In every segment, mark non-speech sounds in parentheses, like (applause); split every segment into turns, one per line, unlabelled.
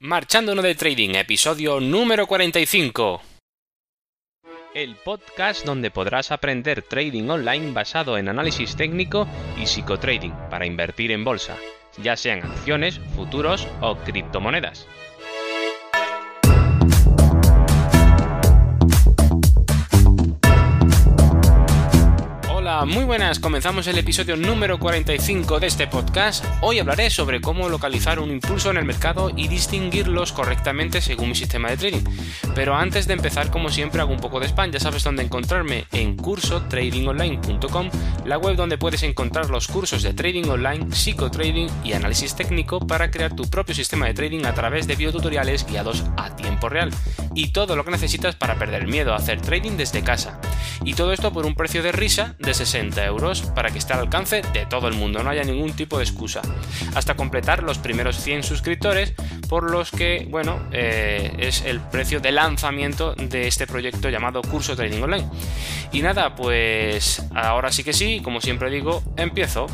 Marchándonos de Trading, episodio número 45. El podcast donde podrás aprender trading online basado en análisis técnico y psicotrading para invertir en bolsa, ya sean acciones, futuros o criptomonedas. Muy buenas, comenzamos el episodio número 45 de este podcast. Hoy hablaré sobre cómo localizar un impulso en el mercado y distinguirlos correctamente según mi sistema de trading. Pero antes de empezar, como siempre, hago un poco de spam, ya sabes dónde encontrarme en curso tradingonline.com, la web donde puedes encontrar los cursos de trading online, psicotrading y análisis técnico para crear tu propio sistema de trading a través de videotutoriales guiados a tiempo real y todo lo que necesitas para perder miedo a hacer trading desde casa. Y todo esto por un precio de risa de 60 euros para que esté al alcance de todo el mundo, no haya ningún tipo de excusa. Hasta completar los primeros 100 suscriptores, por los que, bueno, eh, es el precio de lanzamiento de este proyecto llamado Curso Trading Online. Y nada, pues ahora sí que sí, como siempre digo, empiezo.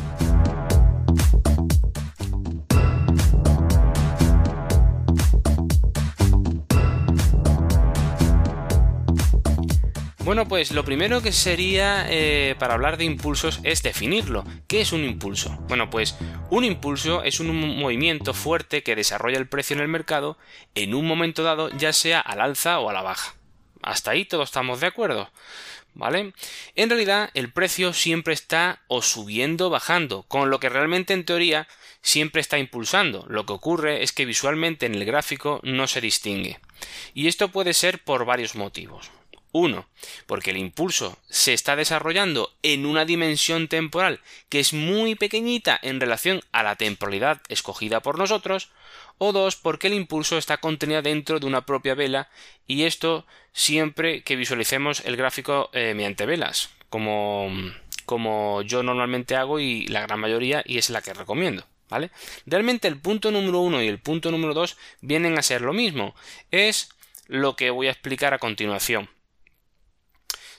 Bueno, pues lo primero que sería eh, para hablar de impulsos es definirlo. ¿Qué es un impulso? Bueno, pues un impulso es un movimiento fuerte que desarrolla el precio en el mercado en un momento dado, ya sea al alza o a la baja. Hasta ahí todos estamos de acuerdo. ¿Vale? En realidad el precio siempre está o subiendo o bajando, con lo que realmente en teoría siempre está impulsando. Lo que ocurre es que visualmente en el gráfico no se distingue. Y esto puede ser por varios motivos. Uno, porque el impulso se está desarrollando en una dimensión temporal que es muy pequeñita en relación a la temporalidad escogida por nosotros. O dos, porque el impulso está contenido dentro de una propia vela y esto siempre que visualicemos el gráfico eh, mediante velas, como, como yo normalmente hago y la gran mayoría y es la que recomiendo. ¿Vale? Realmente el punto número uno y el punto número dos vienen a ser lo mismo. Es lo que voy a explicar a continuación.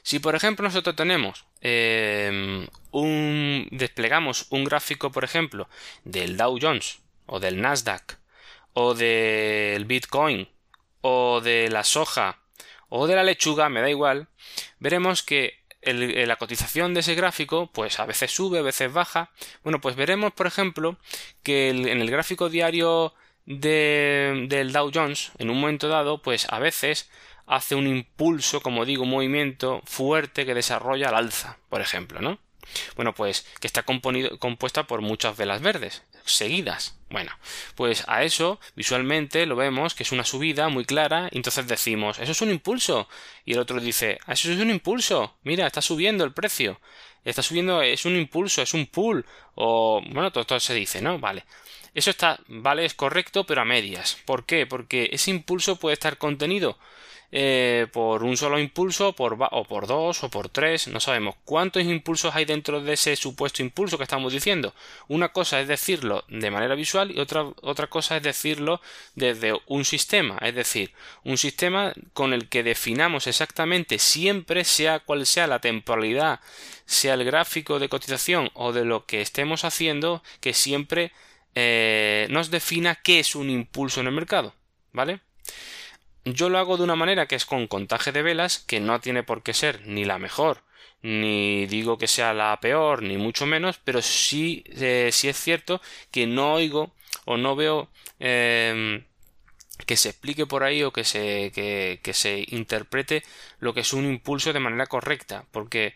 Si por ejemplo nosotros tenemos em, un desplegamos un gráfico, por ejemplo, del Dow Jones o del Nasdaq o del Bitcoin o de la soja o de la lechuga, me da igual, veremos que la cotización de ese gráfico, pues a veces sube, a veces baja. Bueno, pues veremos, por ejemplo, que en el gráfico diario del Dow Jones, en un momento dado, pues a veces hace un impulso, como digo, un movimiento fuerte que desarrolla al alza, por ejemplo, ¿no? Bueno, pues que está compuesta por muchas velas verdes, seguidas. Bueno, pues a eso visualmente lo vemos que es una subida muy clara, y entonces decimos, eso es un impulso. Y el otro dice, ah, eso es un impulso, mira, está subiendo el precio, está subiendo, es un impulso, es un pull, o bueno, todo esto se dice, ¿no? Vale. Eso está, vale, es correcto, pero a medias. ¿Por qué? Porque ese impulso puede estar contenido eh, por un solo impulso por, o por dos o por tres, no sabemos cuántos impulsos hay dentro de ese supuesto impulso que estamos diciendo. Una cosa es decirlo de manera visual y otra, otra cosa es decirlo desde un sistema, es decir, un sistema con el que definamos exactamente siempre, sea cual sea la temporalidad, sea el gráfico de cotización o de lo que estemos haciendo, que siempre eh, nos defina qué es un impulso en el mercado. ¿Vale? Yo lo hago de una manera que es con contaje de velas, que no tiene por qué ser ni la mejor, ni digo que sea la peor, ni mucho menos, pero sí, eh, sí es cierto que no oigo o no veo em, que se explique por ahí o que se, que, que se interprete lo que es un impulso de manera correcta, porque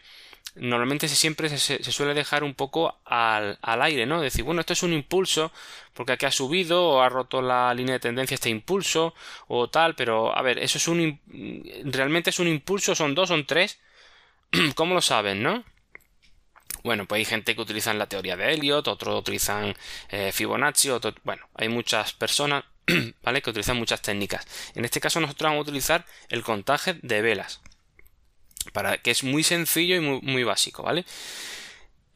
normalmente se, siempre se, suele dejar un poco al, al, aire, ¿no? Decir, bueno, esto es un impulso, porque aquí ha subido o ha roto la línea de tendencia este impulso o tal, pero a ver, eso es un... realmente es un impulso, son dos, son tres. (clears throat) ¿Cómo lo saben, no? Bueno, pues hay gente que utiliza la teoría de Elliot, otros utilizan eh, Fibonacci, bueno, hay muchas personas, (clears throat) ¿vale? Que utilizan muchas técnicas. En este caso nosotros vamos a utilizar el contaje de velas para que es muy sencillo y muy, básico, ¿vale?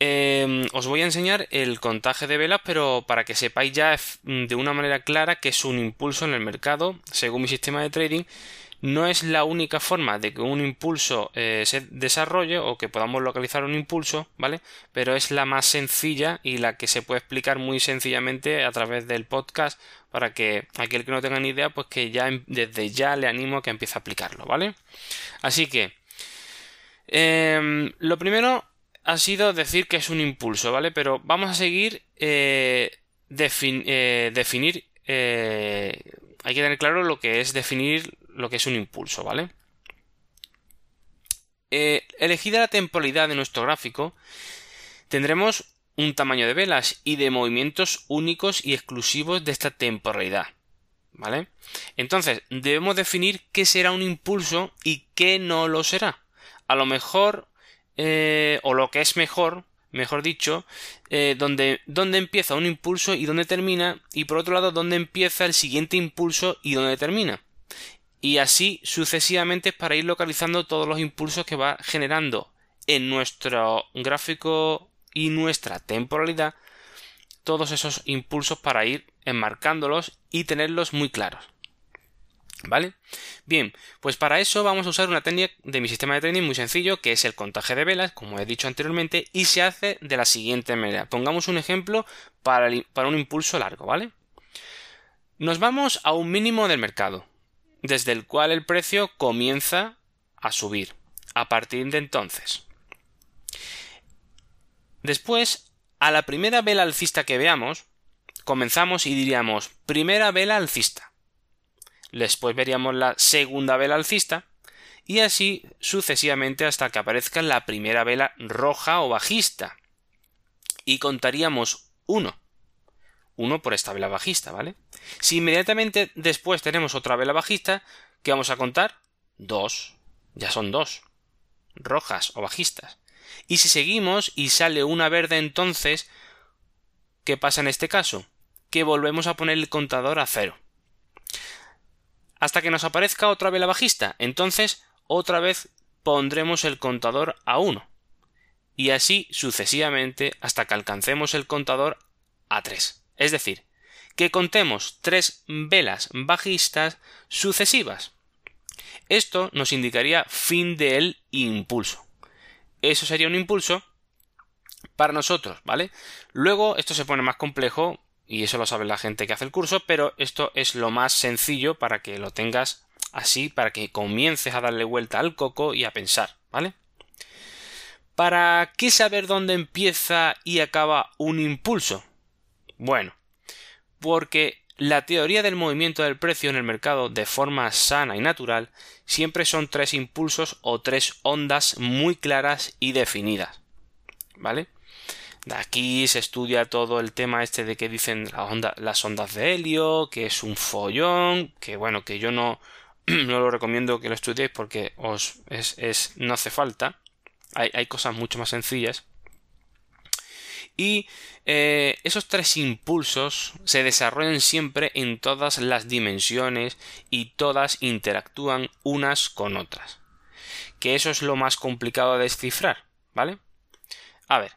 Em, os voy a enseñar el contaje de velas, pero para que sepáis ya de una manera clara que es un impulso en el mercado, según mi sistema de trading, no es la única forma de que un impulso eh, se desarrolle o que podamos localizar un impulso, ¿vale? Pero es la más sencilla y la que se puede explicar muy sencillamente a través del podcast para que aquel que no tenga ni idea, pues que ya em, desde ya le animo a que empiece a aplicarlo, ¿vale? Así que, em, lo primero ha sido decir que es un impulso, ¿vale? Pero vamos a seguir eh, eh, definir hay que tener claro lo que es definir lo que es un impulso, ¿vale? Eh, elegida la temporalidad de nuestro gráfico, tendremos un tamaño de velas y de movimientos únicos y exclusivos de esta temporalidad. ¿Vale? Entonces, debemos definir qué será un impulso y qué no lo será. A lo mejor, eh, o lo que es mejor, mejor dicho, eh, donde, empieza un impulso y dónde termina, y por otro lado, dónde empieza el siguiente impulso y dónde termina y así sucesivamente para ir localizando todos los impulsos que va generando en nuestro gráfico y nuestra temporalidad todos esos impulsos para ir enmarcándolos y tenerlos muy claros. ¿Vale? Bien, pues para eso vamos a usar una técnica de mi sistema de trading muy sencillo, que es el contaje de velas, como he dicho anteriormente, y se hace de la siguiente manera. Pongamos un ejemplo para, para un impulso largo, ¿vale? Nos vamos a un mínimo del mercado desde el cual el precio comienza a subir a partir de entonces. Después, a la primera vela alcista que veamos, comenzamos y diríamos primera vela alcista. Después veríamos la segunda vela alcista y así sucesivamente hasta que aparezca la primera vela roja o bajista. Y contaríamos uno. Uno por esta vela bajista, ¿vale? Si inmediatamente después tenemos otra vela bajista, ¿qué vamos a contar? Dos. Ya son dos. Rojas o bajistas. Y si seguimos y sale una verde entonces, ¿qué pasa en este caso? Que volvemos a poner el contador a cero. Hasta que nos aparezca otra vela bajista, entonces otra vez pondremos el contador a uno. Y así sucesivamente hasta que alcancemos el contador a tres. Es decir, que contemos tres velas bajistas sucesivas. Esto nos indicaría fin del impulso. Eso sería un impulso para nosotros, ¿vale? Luego esto se pone más complejo y eso lo sabe la gente que hace el curso, pero esto es lo más sencillo para que lo tengas así, para que comiences a darle vuelta al coco y a pensar, ¿vale? ¿Para qué saber dónde empieza y acaba un impulso? Bueno, porque la teoría del movimiento del precio en el mercado de forma sana y natural siempre son tres impulsos o tres ondas muy claras y definidas. ¿Vale? Aquí se estudia todo el tema este de que dicen las ondas de helio, que es un follón, que bueno, que yo no, (clears throat) no lo recomiendo que lo estudiéis porque os es, no hace falta. Hay, hay cosas mucho más sencillas. Y eh, esos tres impulsos se desarrollan siempre en todas las dimensiones y todas interactúan unas con otras. Que eso es lo más complicado de descifrar, ¿vale? A ver,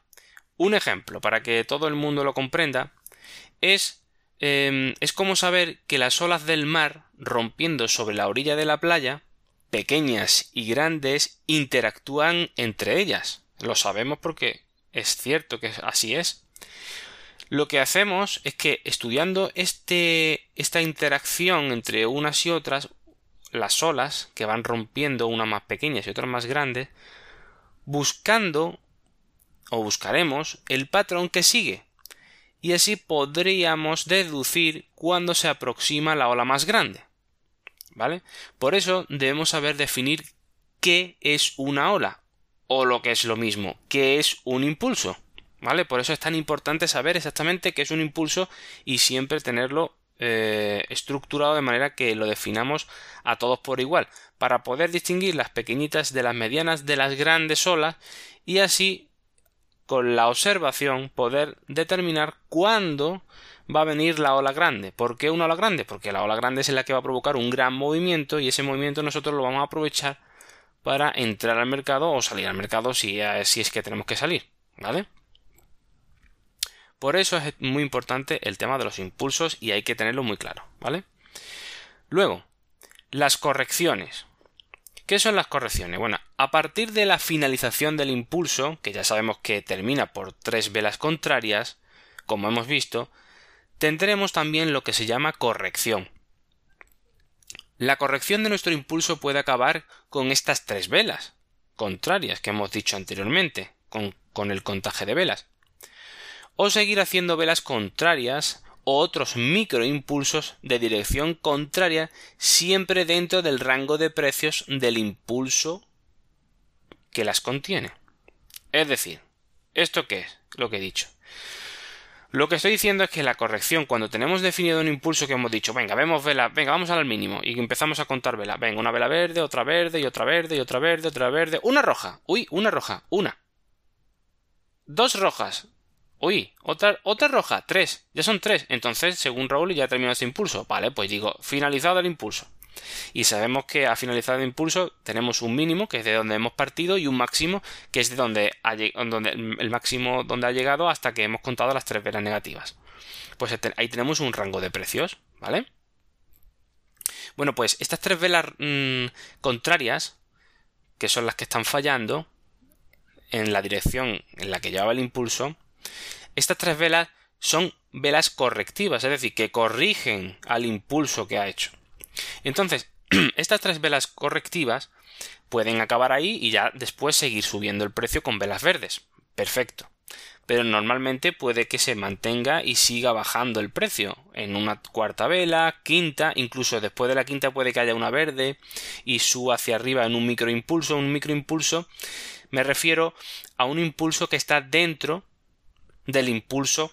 un ejemplo para que todo el mundo lo comprenda es em, es como saber que las olas del mar rompiendo sobre la orilla de la playa, pequeñas y grandes, interactúan entre ellas. Lo sabemos porque es cierto que así es. Lo que hacemos es que estudiando este, esta interacción entre unas y otras, las olas que van rompiendo unas más pequeñas y otras más grandes, buscando o buscaremos el patrón que sigue. Y así podríamos deducir cuándo se aproxima la ola más grande. ¿Vale? Por eso debemos saber definir qué es una ola o lo que es lo mismo, que es un impulso. ¿Vale? Por eso es tan importante saber exactamente qué es un impulso y siempre tenerlo eh, estructurado de manera que lo definamos a todos por igual, para poder distinguir las pequeñitas de las medianas de las grandes olas y así con la observación poder determinar cuándo va a venir la ola grande. ¿Por qué una ola grande? Porque la ola grande es la que va a provocar un gran movimiento y ese movimiento nosotros lo vamos a aprovechar para entrar al mercado o salir al mercado si, si es que tenemos que salir, ¿vale? Por eso es muy importante el tema de los impulsos y hay que tenerlo muy claro, ¿vale? Luego, las correcciones. ¿Qué son las correcciones? Bueno, a partir de la finalización del impulso, que ya sabemos que termina por tres velas contrarias, como hemos visto, tendremos también lo que se llama corrección. La corrección de nuestro impulso puede acabar con estas tres velas contrarias que hemos dicho anteriormente, con, el contaje de velas. O seguir haciendo velas contrarias o otros microimpulsos de dirección contraria siempre dentro del rango de precios del impulso que las contiene. Es decir, ¿esto qué es? Lo que he dicho. Lo que estoy diciendo es que la corrección, cuando tenemos definido un impulso que hemos dicho, venga, vemos vela, venga, vamos al mínimo, y empezamos a contar vela, venga, una vela verde, otra verde, y otra verde, y otra verde, otra verde, una roja, uy, una roja, una. Dos rojas, Uy, otra, otra roja, tres. Ya son tres. Entonces, según Raúl, ya terminado ese impulso. Vale, pues digo, finalizado el impulso. Y sabemos que a finalizado el impulso tenemos un mínimo, que es de donde hemos partido, y un máximo, que es de donde, ha, donde el máximo donde ha llegado hasta que hemos contado las tres velas negativas. Pues este, ahí tenemos un rango de precios, ¿vale? Bueno, pues estas tres velas mm, contrarias, que son las que están fallando en la dirección en la que llevaba el impulso, estas tres velas son velas correctivas, es decir, que corrigen al impulso que ha hecho. Entonces, (clears throat) estas tres velas correctivas pueden acabar ahí y ya después seguir subiendo el precio con velas verdes. Perfecto. Pero normalmente puede que se mantenga y siga bajando el precio en una cuarta vela, quinta, incluso después de la quinta puede que haya una verde y suba hacia arriba en un microimpulso. Un microimpulso me refiero a un impulso que está dentro del impulso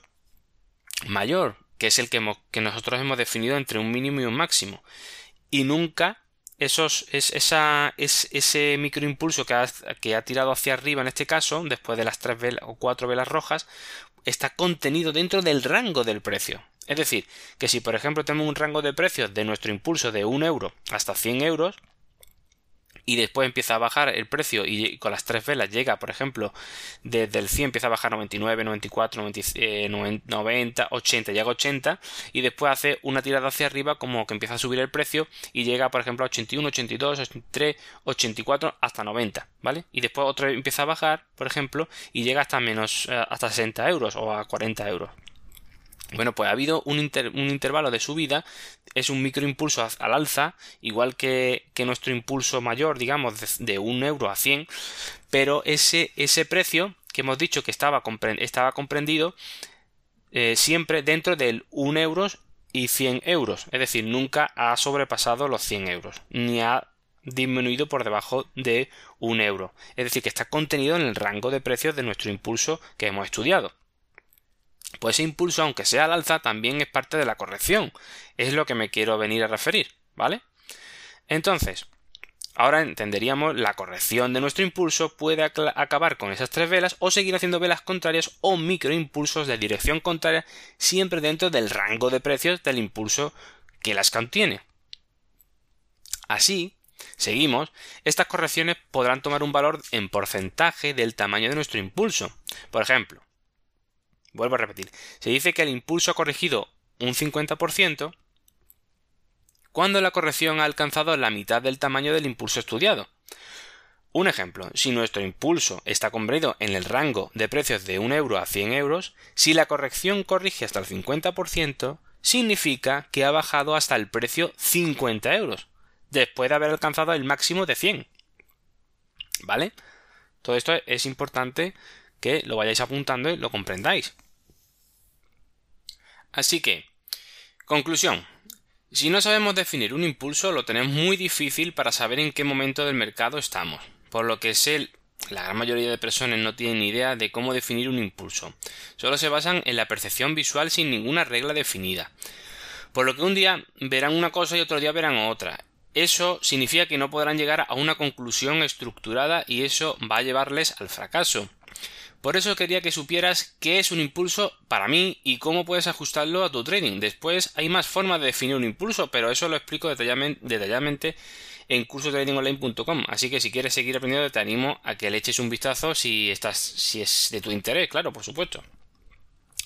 mayor, que es el que, que nosotros hemos definido entre un mínimo y un máximo. Y nunca esos, es, esa, es, ese microimpulso que ha, que ha tirado hacia arriba en este caso, después de las tres velas o cuatro velas rojas, está contenido dentro del rango del precio. Es decir, que si por ejemplo tenemos un rango de precios de nuestro impulso de un euro hasta 100 euros, y después empieza a bajar el precio y con las tres velas llega, por ejemplo, desde el 100 empieza a bajar 99, 94, 90, 80, llega a 80 y después hace una tirada hacia arriba como que empieza a subir el precio y llega, por ejemplo, a 81, 82, 83, 84 hasta 90, ¿vale? Y después otro empieza a bajar, por ejemplo, y llega hasta menos, eh, hasta 60 euros o a 40 euros. Bueno, pues ha habido un, intervalo de subida, es un microimpulso al alza, igual que, nuestro impulso mayor, digamos, de, un euro a 100, pero ese, precio que hemos dicho que estaba, comprendido eh, siempre dentro del 1 euros y 100 euros, es decir, nunca ha sobrepasado los 100 euros, ni ha disminuido por debajo de un euro, es decir, que está contenido en el rango de precios de nuestro impulso que hemos estudiado. Pues ese impulso, aunque sea al alza, también es parte de la corrección. Es lo que me quiero venir a referir, ¿vale? Entonces, ahora entenderíamos la corrección de nuestro impulso puede acabar con esas tres velas o seguir haciendo velas contrarias o microimpulsos de dirección contraria siempre dentro del rango de precios del impulso que las contiene. Así, seguimos, estas correcciones podrán tomar un valor en porcentaje del tamaño de nuestro impulso. Por ejemplo, Vuelvo a repetir. Se dice que el impulso ha corregido un 50% cuando la corrección ha alcanzado la mitad del tamaño del impulso estudiado. Un ejemplo, si nuestro impulso está comprendido en el rango de precios de 1 euro a 100 euros, si la corrección corrige hasta el 50%, significa que ha bajado hasta el precio 50 euros, después de haber alcanzado el máximo de 100. ¿Vale? Todo esto es importante que lo vayáis apuntando y lo comprendáis. Así que, conclusión. Si no sabemos definir un impulso, lo tenemos muy difícil para saber en qué momento del mercado estamos, por lo que sé la gran mayoría de personas no tienen ni idea de cómo definir un impulso. Solo se basan en la percepción visual sin ninguna regla definida. Por lo que un día verán una cosa y otro día verán otra. Eso significa que no podrán llegar a una conclusión estructurada y eso va a llevarles al fracaso. Por eso quería que supieras qué es un impulso para mí y cómo puedes ajustarlo a tu trading. Después hay más formas de definir un impulso, pero eso lo explico detalladamente en cursotradingonline.com. Así que si quieres seguir aprendiendo te animo a que le eches un vistazo si estás si es de tu interés, claro, por supuesto.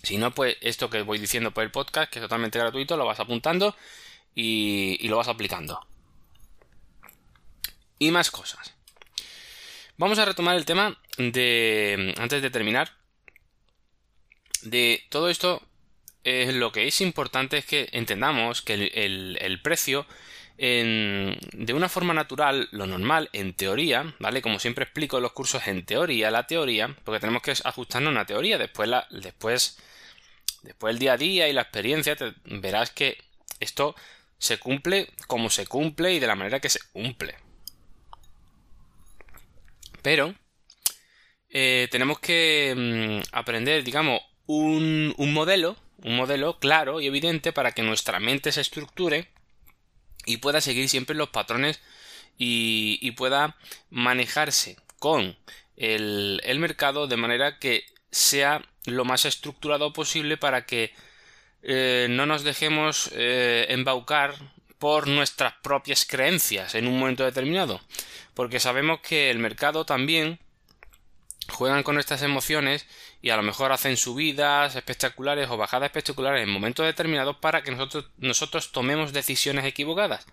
Si no, pues esto que voy diciendo por el podcast, que es totalmente gratuito, lo vas apuntando y, lo vas aplicando. Y más cosas. Vamos a retomar el tema de, antes de terminar, de todo esto, eh, lo que es importante es que entendamos que el, precio de una forma natural, lo normal, en teoría, ¿vale? Como siempre explico en los cursos en teoría, la teoría, porque tenemos que ajustarnos a una teoría, después, la, después, después el día a día y la experiencia, verás que esto se cumple como se cumple y de la manera que se cumple. Pero eh, tenemos que mm, aprender, digamos, un, modelo, un modelo claro y evidente para que nuestra mente se estructure y pueda seguir siempre los patrones y, pueda manejarse con el, el, mercado de manera que sea lo más estructurado posible para que eh, no nos dejemos eh, embaucar por nuestras propias creencias en un momento determinado. Porque sabemos que el mercado también juegan con nuestras emociones y a lo mejor hacen subidas espectaculares o bajadas espectaculares en momentos determinados para que nosotros, nosotros tomemos decisiones equivocadas.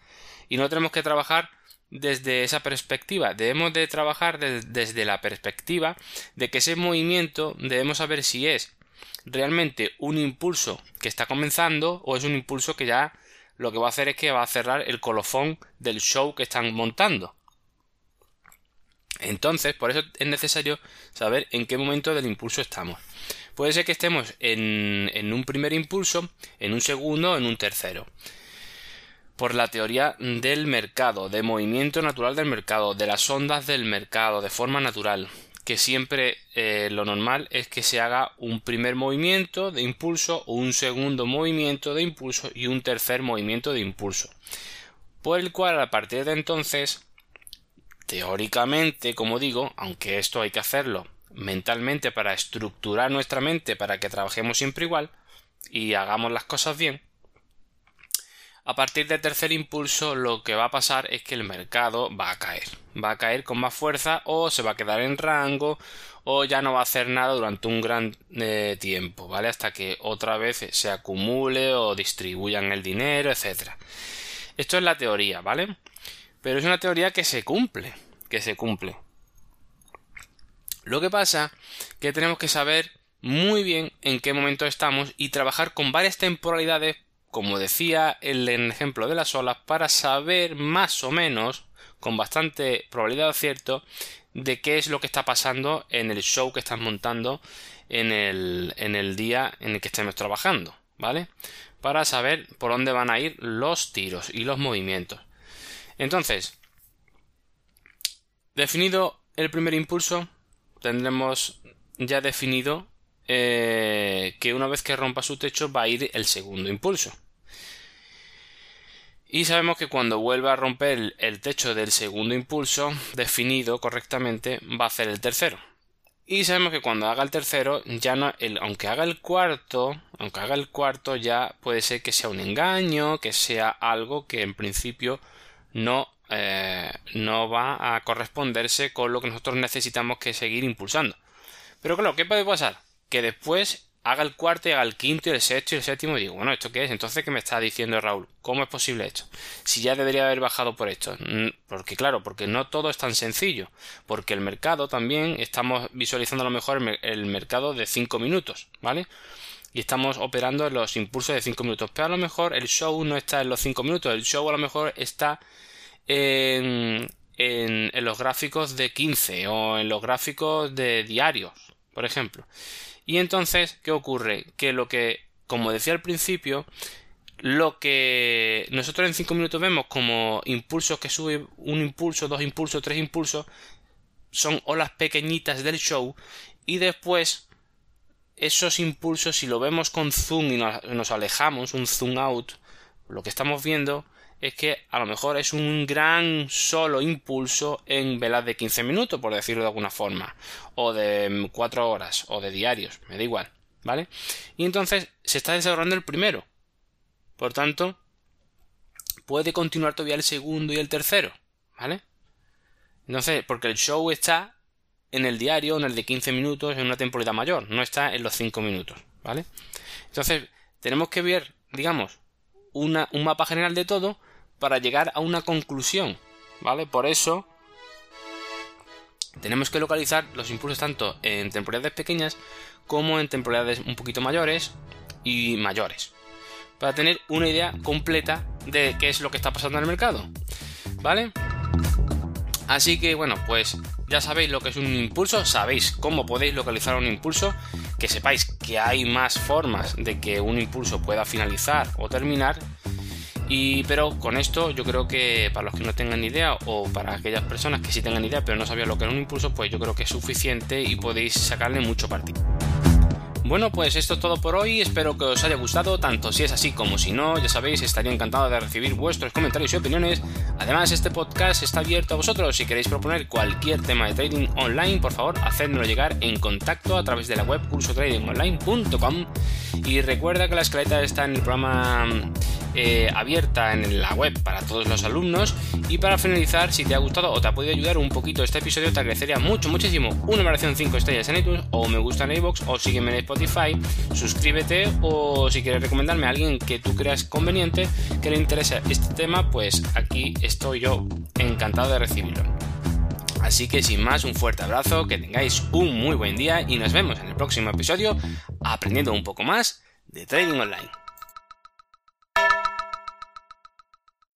Y no tenemos que trabajar desde esa perspectiva. Debemos de trabajar desde la perspectiva de que ese movimiento debemos saber si es realmente un impulso que está comenzando o es un impulso que ya lo que va a hacer es que va a cerrar el colofón del show que están montando. Entonces, por eso es necesario saber en qué momento del impulso estamos. Puede ser que estemos en, un primer impulso, en un segundo en un tercero. Por la teoría del mercado, de movimiento natural del mercado, de las ondas del mercado, de forma natural que siempre eh, lo normal es que se haga un primer movimiento de impulso, un segundo movimiento de impulso y un tercer movimiento de impulso. Por el cual a partir de entonces, teóricamente, como digo, aunque esto hay que hacerlo mentalmente para estructurar nuestra mente para que trabajemos siempre igual y hagamos las cosas bien, a partir del tercer impulso lo que va a pasar es que el mercado va a caer. Va a caer con más fuerza o se va a quedar en rango o ya no va a hacer nada durante un gran eh, tiempo, ¿vale? Hasta que otra vez se acumule o distribuyan el dinero, etc. Esto es la teoría, ¿vale? Pero es una teoría que se cumple, que se cumple. Lo que pasa que tenemos que saber muy bien en qué momento estamos y trabajar con varias temporalidades como decía el ejemplo de las olas, para saber más o menos, con bastante probabilidad de de qué es lo que está pasando en el show que estás montando en el, en el día en el que estemos trabajando, ¿vale? Para saber por dónde van a ir los tiros y los movimientos. Entonces, definido el primer impulso, tendremos ya definido eh, que una vez que rompa su techo va a ir el segundo impulso. Y sabemos que cuando vuelva a romper el techo del segundo impulso definido correctamente va a hacer el tercero. Y sabemos que cuando haga el tercero, ya aunque haga el cuarto, aunque haga el cuarto, ya puede ser que sea un engaño, que sea algo que en principio no, eh, no va a corresponderse con lo que nosotros necesitamos que seguir impulsando. Pero claro, ¿qué puede pasar? Que después haga el cuarto haga el quinto y el sexto y el séptimo y digo, bueno, ¿esto qué es? Entonces, ¿qué me está diciendo Raúl? ¿Cómo es posible esto? Si ya debería haber bajado por esto. Mm, porque claro, porque no todo es tan sencillo. Porque el mercado también estamos visualizando a lo mejor el mercado de 5 minutos, ¿vale? Y estamos operando en los impulsos de 5 minutos. Pero a lo mejor el show no está en los 5 minutos. El show a lo mejor está en, en, en los gráficos de 15 o en los gráficos de diarios, por ejemplo. Y entonces, ¿qué ocurre? Que lo que, como decía al principio, lo que nosotros en 5 minutos vemos como impulsos que suben un impulso, dos impulsos, tres impulsos, son olas pequeñitas del show y después esos impulsos si lo vemos con zoom y nos, alejamos, un zoom out, lo que estamos viendo es que a lo mejor es un gran solo impulso en velas de 15 minutos, por decirlo de alguna forma, o de 4 horas, o de diarios, me da igual, ¿vale? Y entonces se está desarrollando el primero. Por tanto, puede continuar todavía el segundo y el tercero, ¿vale? Entonces, porque el show está en el diario, en el de 15 minutos, en una temporada mayor, no está en los 5 minutos, ¿vale? Entonces, tenemos que ver, digamos, una, un mapa general de todo para llegar a una conclusión, ¿vale? Por eso tenemos que localizar los impulsos tanto en temporalidades pequeñas como en temporalidades un poquito mayores y mayores, para tener una idea completa de qué es lo que está pasando en el mercado, ¿vale? Así que bueno, pues ya sabéis lo que es un impulso, sabéis cómo podéis localizar un impulso, que sepáis que hay más formas de que un impulso pueda finalizar o terminar. Y pero con esto yo creo que para los que no tengan idea o para aquellas personas que sí tengan idea pero no sabían lo que era un impulso, pues yo creo que es suficiente y podéis sacarle mucho partido. Bueno, pues esto es todo por hoy, espero que os haya gustado, tanto si es así como si no, ya sabéis, estaría encantado de recibir vuestros comentarios y opiniones. Además, este podcast está abierto a vosotros, si queréis proponer cualquier tema de trading online, por favor, hacedmelo llegar en contacto a través de la web cursotradingonline.com y recuerda que la escaleta está en el programa eh, abierta en la web para todos los alumnos. Y para finalizar, si te ha gustado o te ha podido ayudar un poquito este episodio, te agradecería mucho, muchísimo una valoración 5 estrellas en iTunes o me gusta en iVoox o sígueme en Spotify, suscríbete o si quieres recomendarme a alguien que tú creas conveniente que le interese este tema, pues aquí estoy yo encantado de recibirlo. Así que sin más, un fuerte abrazo, que tengáis un muy buen día y nos vemos en el próximo episodio aprendiendo un poco más de Trading Online.